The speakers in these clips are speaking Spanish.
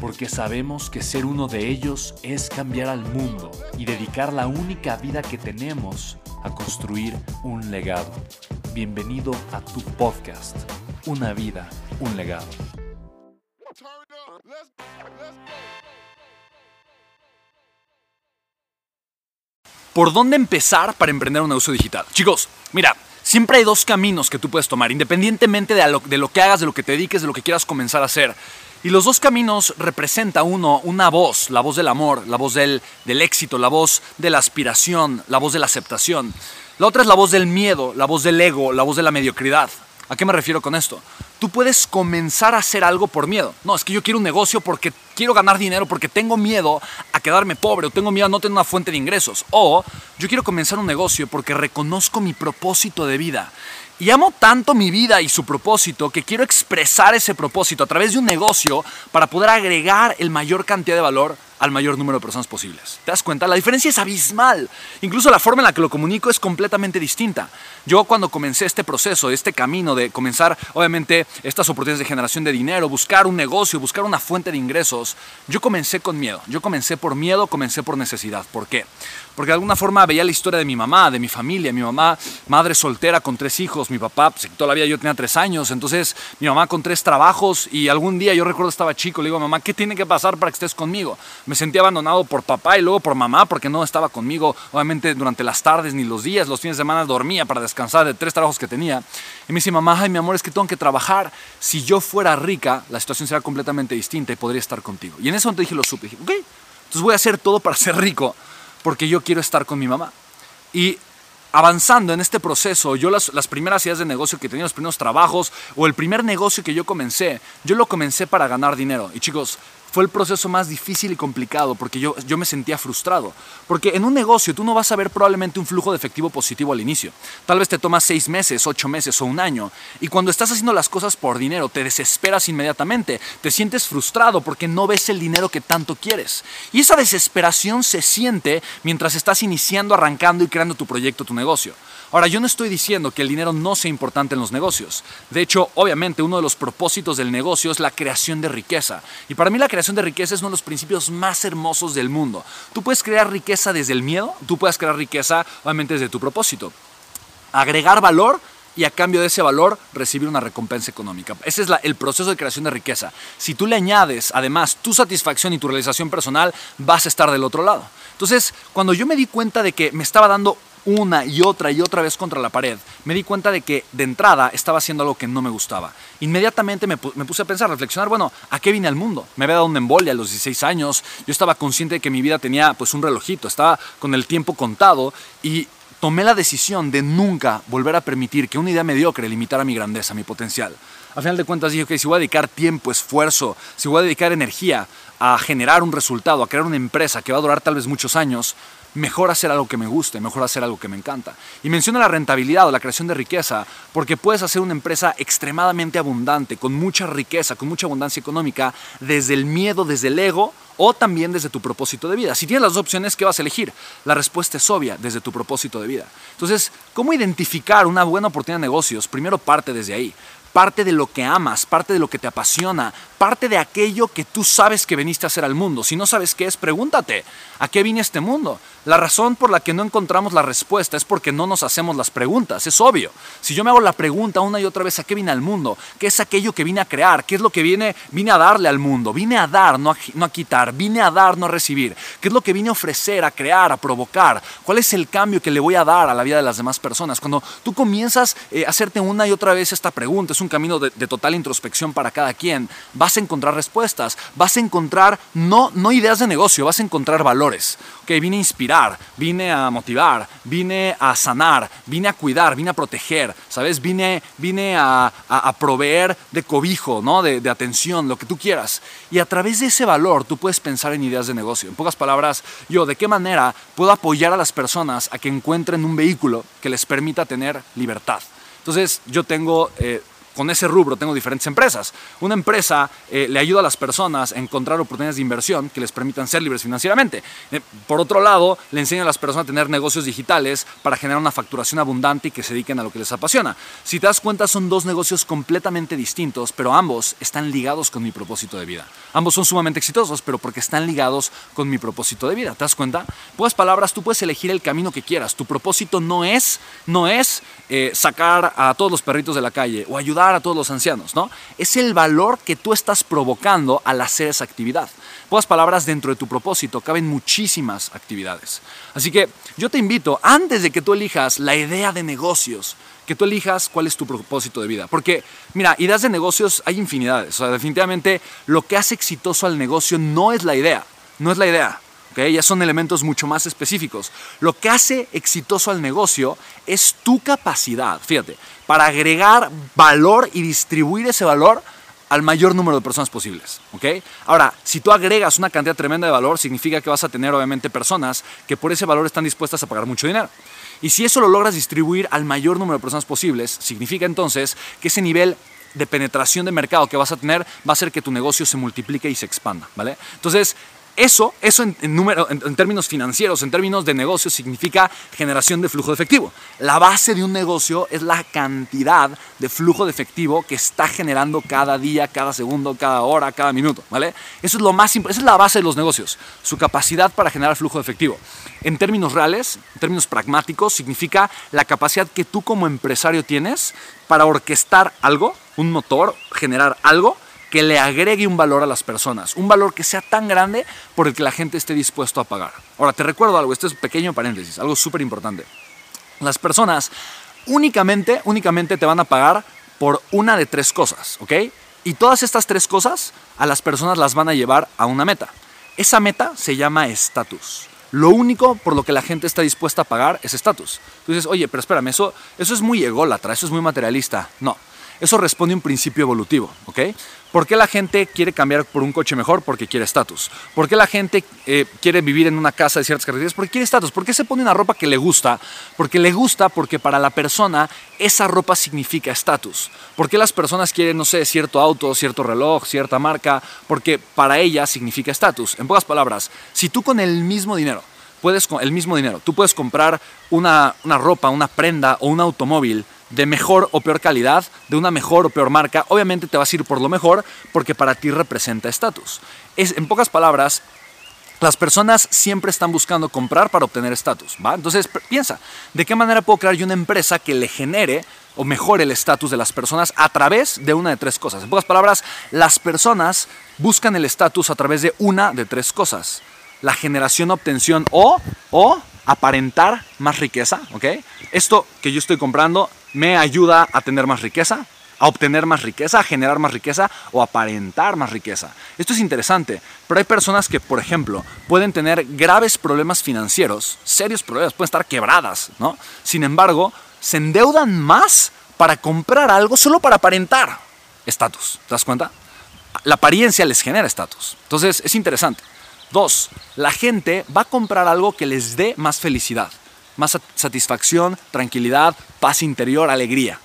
porque sabemos que ser uno de ellos es cambiar al mundo y dedicar la única vida que tenemos a construir un legado. Bienvenido a tu podcast, Una vida, un legado. ¿Por dónde empezar para emprender un negocio digital? Chicos, mira, siempre hay dos caminos que tú puedes tomar, independientemente de lo, de lo que hagas, de lo que te dediques, de lo que quieras comenzar a hacer. Y los dos caminos representa uno una voz, la voz del amor, la voz del, del éxito, la voz de la aspiración, la voz de la aceptación. La otra es la voz del miedo, la voz del ego, la voz de la mediocridad. ¿A qué me refiero con esto? Tú puedes comenzar a hacer algo por miedo. No, es que yo quiero un negocio porque quiero ganar dinero, porque tengo miedo a quedarme pobre o tengo miedo a no tener una fuente de ingresos. O yo quiero comenzar un negocio porque reconozco mi propósito de vida y amo tanto mi vida y su propósito que quiero expresar ese propósito a través de un negocio para poder agregar el mayor cantidad de valor al mayor número de personas posibles. ¿Te das cuenta? La diferencia es abismal. Incluso la forma en la que lo comunico es completamente distinta. Yo cuando comencé este proceso, este camino de comenzar, obviamente, estas oportunidades de generación de dinero, buscar un negocio, buscar una fuente de ingresos, yo comencé con miedo. Yo comencé por miedo, comencé por necesidad. ¿Por qué? Porque de alguna forma veía la historia de mi mamá, de mi familia, mi mamá, madre soltera con tres hijos, mi papá, pues, toda la vida yo tenía tres años, entonces mi mamá con tres trabajos y algún día yo recuerdo estaba chico, le digo, mamá, ¿qué tiene que pasar para que estés conmigo? Me sentí abandonado por papá y luego por mamá porque no estaba conmigo, obviamente durante las tardes ni los días, los fines de semana dormía para descansar de tres trabajos que tenía. Y me dice, mamá, ay, mi amor, es que tengo que trabajar. Si yo fuera rica, la situación sería completamente distinta y podría estar contigo. Y en ese momento dije, lo supe, dije, ok, entonces voy a hacer todo para ser rico porque yo quiero estar con mi mamá. Y avanzando en este proceso, yo las, las, primeras ideas de negocio que tenía, los primeros trabajos o el primer negocio que yo comencé, yo lo comencé para ganar dinero. Y chicos, fue el proceso más difícil y complicado porque yo, yo me sentía frustrado. Porque en un negocio tú no vas a ver probablemente un flujo de efectivo positivo al inicio. Tal vez te toma seis meses, ocho meses o un año. Y cuando estás haciendo las cosas por dinero, te desesperas inmediatamente. Te sientes frustrado porque no ves el dinero que tanto quieres. Y esa desesperación se siente mientras estás iniciando, arrancando y creando tu proyecto, tu negocio. Ahora, yo no estoy diciendo que el dinero no sea importante en los negocios. De hecho, obviamente, uno de los propósitos del negocio es la creación de riqueza. Y para mí la creación de riqueza es uno de los principios más hermosos del mundo. Tú puedes crear riqueza desde el miedo, tú puedes crear riqueza, obviamente, desde tu propósito. Agregar valor y a cambio de ese valor recibir una recompensa económica. Ese es el proceso de creación de riqueza. Si tú le añades además tu satisfacción y tu realización personal, vas a estar del otro lado. Entonces, cuando yo me di cuenta de que me estaba dando una y otra y otra vez contra la pared, me di cuenta de que de entrada estaba haciendo algo que no me gustaba. Inmediatamente me, puse a pensar, a reflexionar, bueno, ¿a qué vine al mundo? Me había dado una embolia a los 16 años, yo estaba consciente de que mi vida tenía pues un relojito, estaba con el tiempo contado y tomé la decisión de nunca volver a permitir que una idea mediocre limitara mi grandeza, mi potencial. A final de cuentas dije, que si voy a dedicar tiempo, esfuerzo, si voy a dedicar energía a generar un resultado, a crear una empresa que va a durar tal vez muchos años, mejor hacer algo que me guste, mejor hacer algo que me encanta. Y menciona la rentabilidad o la creación de riqueza, porque puedes hacer una empresa extremadamente abundante, con mucha riqueza, con mucha abundancia económica, desde el miedo, desde el ego o también desde tu propósito de vida. Si tienes las dos opciones, ¿qué vas a elegir? La respuesta es obvia, desde tu propósito de vida. Entonces, ¿cómo identificar una buena oportunidad de negocios? Primero parte desde ahí parte de lo que amas, parte de lo que te apasiona, parte de aquello que tú sabes que viniste a hacer al mundo. Si no sabes qué es, pregúntate, ¿a qué vine este mundo? La razón por la que no encontramos la respuesta es porque no nos hacemos las preguntas, es obvio. Si yo me hago la pregunta una y otra vez, ¿a qué vine al mundo? ¿Qué es aquello que vine a crear? ¿Qué es lo que vine, vine a darle al mundo? Vine a dar, no a, no a quitar, vine a dar, no a recibir. ¿Qué es lo que vine a ofrecer, a crear, a provocar? ¿Cuál es el cambio que le voy a dar a la vida de las demás personas? Cuando tú comienzas eh, a hacerte una y otra vez esta pregunta, es un camino de, total introspección para cada quien, vas a encontrar respuestas, vas a encontrar no, no ideas de negocio, vas a encontrar valores. Okay, vine a inspirar, vine a motivar, vine a sanar, vine a cuidar, vine a proteger, ¿sabes? Vine, vine a, proveer de cobijo, ¿no? De, atención, lo que tú quieras. Y a través de ese valor tú puedes pensar en ideas de negocio. En pocas palabras, yo, ¿de qué manera puedo apoyar a las personas a que encuentren un vehículo que les permita tener libertad? Entonces, yo tengo eh, con ese rubro tengo diferentes empresas. Una empresa eh, le ayuda a las personas a encontrar oportunidades de inversión que les permitan ser libres financieramente. Eh, por otro lado, le enseña a las personas a tener negocios digitales para generar una facturación abundante y que se dediquen a lo que les apasiona. Si te das cuenta, son dos negocios completamente distintos, pero ambos están ligados con mi propósito de vida. Ambos son sumamente exitosos, pero porque están ligados con mi propósito de vida. ¿Te das cuenta? Pues palabras, tú puedes elegir el camino que quieras. Tu propósito no es, no es eh, sacar a todos los perritos de la calle o ayudar a todos los ancianos, ¿no? Es el valor que tú estás provocando al hacer esa actividad. Pocas palabras, dentro de tu propósito caben muchísimas actividades. Así que yo te invito, antes de que tú elijas la idea de negocios, que tú elijas cuál es tu propósito de vida. Porque, mira, ideas de negocios hay infinidades. O sea, definitivamente lo que hace exitoso al negocio no es la idea, no es la idea. Ya son elementos mucho más específicos. Lo que hace exitoso al negocio es tu capacidad, fíjate, para agregar valor y distribuir ese valor al mayor número de personas posibles. ¿ok? Ahora, si tú agregas una cantidad tremenda de valor, significa que vas a tener obviamente personas que por ese valor están dispuestas a pagar mucho dinero. Y si eso lo logras distribuir al mayor número de personas posibles, significa entonces que ese nivel de penetración de mercado que vas a tener va a hacer que tu negocio se multiplique y se expanda, ¿vale? Entonces, eso, eso en, número, en, términos financieros, en términos de negocio, significa generación de flujo de efectivo. La base de un negocio es la cantidad de flujo de efectivo que está generando cada día, cada segundo, cada hora, cada minuto. ¿vale? Eso es lo más es la base de los negocios, su capacidad para generar flujo de efectivo. En términos reales, en términos pragmáticos, significa la capacidad que tú como empresario tienes para orquestar algo, un motor, generar algo que le agregue un valor a las personas, un valor que sea tan grande por el que la gente esté dispuesto a pagar. Ahora, te recuerdo algo, esto es pequeño paréntesis, algo súper importante. Las personas únicamente, únicamente te van a pagar por una de tres cosas, ¿ok? Y todas estas tres cosas a las personas las van a llevar a una meta. Esa meta se llama estatus. Lo único por lo que la gente está dispuesta a pagar es estatus. Tú dices, oye, pero espérame, eso, eso es muy ególatra, eso es muy materialista. No, eso responde a un principio evolutivo, ¿ok? ¿Por qué la gente quiere cambiar por un coche mejor? Porque quiere estatus. ¿Por qué la gente eh, quiere vivir en una casa de ciertas características? Porque quiere estatus. ¿Por qué se pone una ropa que le gusta? Porque le gusta porque para la persona esa ropa significa estatus. ¿Por qué las personas quieren, no sé, cierto auto, cierto reloj, cierta marca? Porque para ella significa estatus. En pocas palabras, si tú con el mismo dinero puedes, el mismo dinero, tú puedes comprar una, una ropa, una prenda o un automóvil de mejor o peor calidad, de una mejor o peor marca, obviamente te vas a ir por lo mejor porque para ti representa estatus. En pocas palabras, las personas siempre están buscando comprar para obtener estatus, ¿va? Entonces piensa, ¿de qué manera puedo crear yo una empresa que le genere o mejore el estatus de las personas a través de una de tres cosas? En pocas palabras, las personas buscan el estatus a través de una de tres cosas. La generación, obtención o, o aparentar más riqueza, ¿ok? Esto que yo estoy comprando me ayuda a tener más riqueza, a obtener más riqueza, a generar más riqueza o aparentar más riqueza. Esto es interesante, pero hay personas que, por ejemplo, pueden tener graves problemas financieros, serios problemas, pueden estar quebradas, ¿no? Sin embargo, se endeudan más para comprar algo solo para aparentar estatus. ¿Te das cuenta? La apariencia les genera estatus. Entonces, es interesante. Dos, la gente va a comprar algo que les dé más felicidad, más satisfacción, tranquilidad, paz interior, alegría.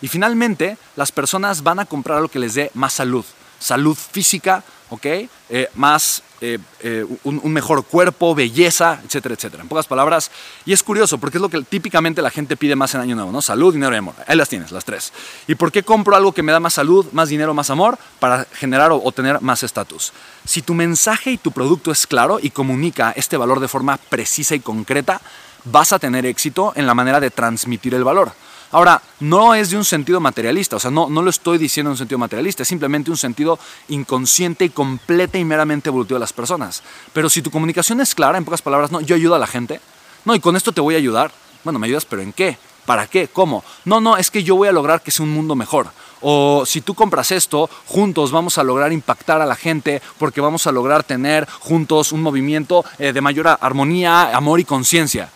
Y finalmente, las personas van a comprar algo que les dé más salud, salud física, ¿ok? Eh, más eh, eh, un, mejor cuerpo, belleza, etcétera, etcétera. En pocas palabras, y es curioso porque es lo que típicamente la gente pide más en Año Nuevo, ¿no? Salud, dinero y amor. Ahí las tienes, las tres. ¿Y por qué compro algo que me da más salud, más dinero, más amor? Para generar o, o tener más estatus. Si tu mensaje y tu producto es claro y comunica este valor de forma precisa y concreta, vas a tener éxito en la manera de transmitir el valor. Ahora, no es de un sentido materialista, o sea, no, no lo estoy diciendo en un sentido materialista, es simplemente un sentido inconsciente y completa y meramente evolutivo de las personas. Pero si tu comunicación es clara, en pocas palabras, no, yo ayudo a la gente, no, y con esto te voy a ayudar. Bueno, ¿me ayudas, pero en qué? ¿Para qué? ¿Cómo? No, no, es que yo voy a lograr que sea un mundo mejor. O si tú compras esto, juntos vamos a lograr impactar a la gente porque vamos a lograr tener juntos un movimiento eh, de mayor armonía, amor y conciencia.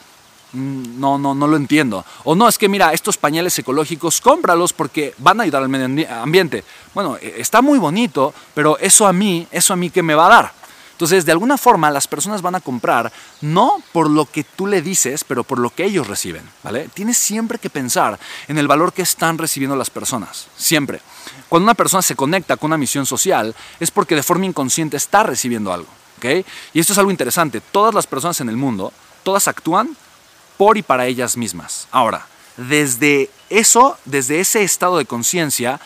Mm, no, no, no lo entiendo. O no, es que mira, estos pañales ecológicos, cómpralos porque van a ayudar al medio ambiente. Bueno, e, está muy bonito, pero eso a mí, eso a mí que me va a dar. Entonces, de alguna forma, las personas van a comprar no por lo que tú le dices, pero por lo que ellos reciben, ¿vale? Tienes siempre que pensar en el valor que están recibiendo las personas, siempre. Cuando una persona se conecta con una misión social, es porque de forma inconsciente está recibiendo algo, ¿ok? Y esto es algo interesante. Todas las personas en el mundo, todas actúan por y para ellas mismas. Ahora, desde eso, desde ese estado de conciencia,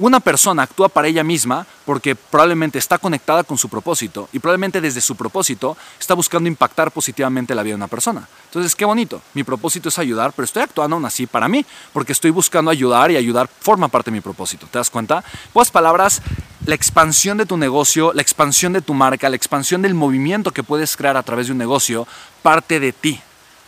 una persona actúa para ella misma porque probablemente está conectada con su propósito y probablemente desde su propósito está buscando impactar positivamente la vida de una persona. Entonces, qué bonito. Mi propósito es ayudar, pero estoy actuando aún así para mí porque estoy buscando ayudar y ayudar forma parte de mi propósito. ¿Te das cuenta? Pues palabras, la expansión de tu negocio, la expansión de tu marca, la expansión del movimiento que puedes crear a través de un negocio parte de ti.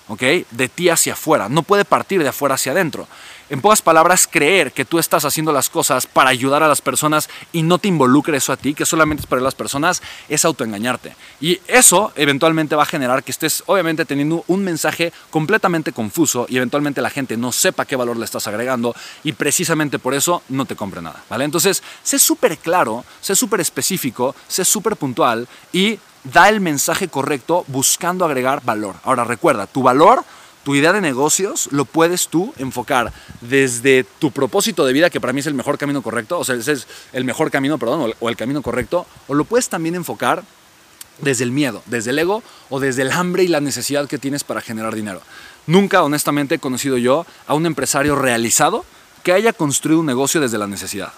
De ti hacia afuera, no puede partir de afuera hacia adentro. En pocas palabras, creer que tú estás haciendo las cosas para ayudar a las personas y no te involucre eso a ti, que solamente es para las personas, es autoengañarte. Y eso eventualmente va a generar que estés obviamente teniendo un mensaje completamente confuso y eventualmente la gente no sepa qué valor le estás agregando y precisamente por eso no te compre nada, ¿vale? Entonces, sé súper claro, sé súper específico, sé súper puntual y da el mensaje correcto buscando agregar valor. Ahora recuerda, tu valor, tu idea de negocios, lo puedes tú enfocar desde tu propósito de vida, que para mí es el mejor camino correcto, o sea, ese es el mejor camino, perdón, o el camino correcto, o lo puedes también enfocar desde el miedo, desde el ego o desde el hambre y la necesidad que tienes para generar dinero. Nunca, honestamente, he conocido yo a un empresario realizado que haya construido un negocio desde la necesidad.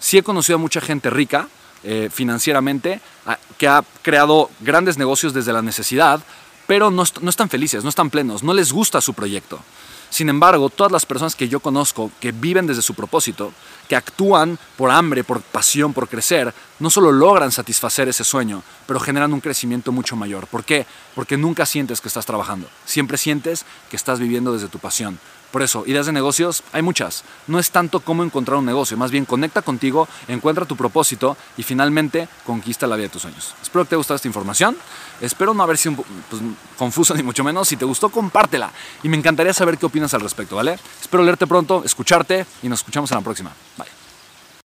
Sí he conocido a mucha gente rica, eh, financieramente, que ha creado grandes negocios desde la necesidad, pero no, no están felices, no están plenos, no les gusta su proyecto. Sin embargo, todas las personas que yo conozco que viven desde su propósito, que actúan por hambre, por pasión, por crecer, no solo logran satisfacer ese sueño, pero generan un crecimiento mucho mayor. ¿Por qué? Porque nunca sientes que estás trabajando, siempre sientes que estás viviendo desde tu pasión. Por eso, ideas de negocios hay muchas. No es tanto cómo encontrar un negocio, más bien conecta contigo, encuentra tu propósito y finalmente conquista la vida de tus sueños. Espero que te haya gustado esta información. Espero no haber sido pues, confuso ni mucho menos. Si te gustó, compártela. Y me encantaría saber qué opinas al respecto, ¿vale? Espero leerte pronto, escucharte y nos escuchamos en la próxima. Bye.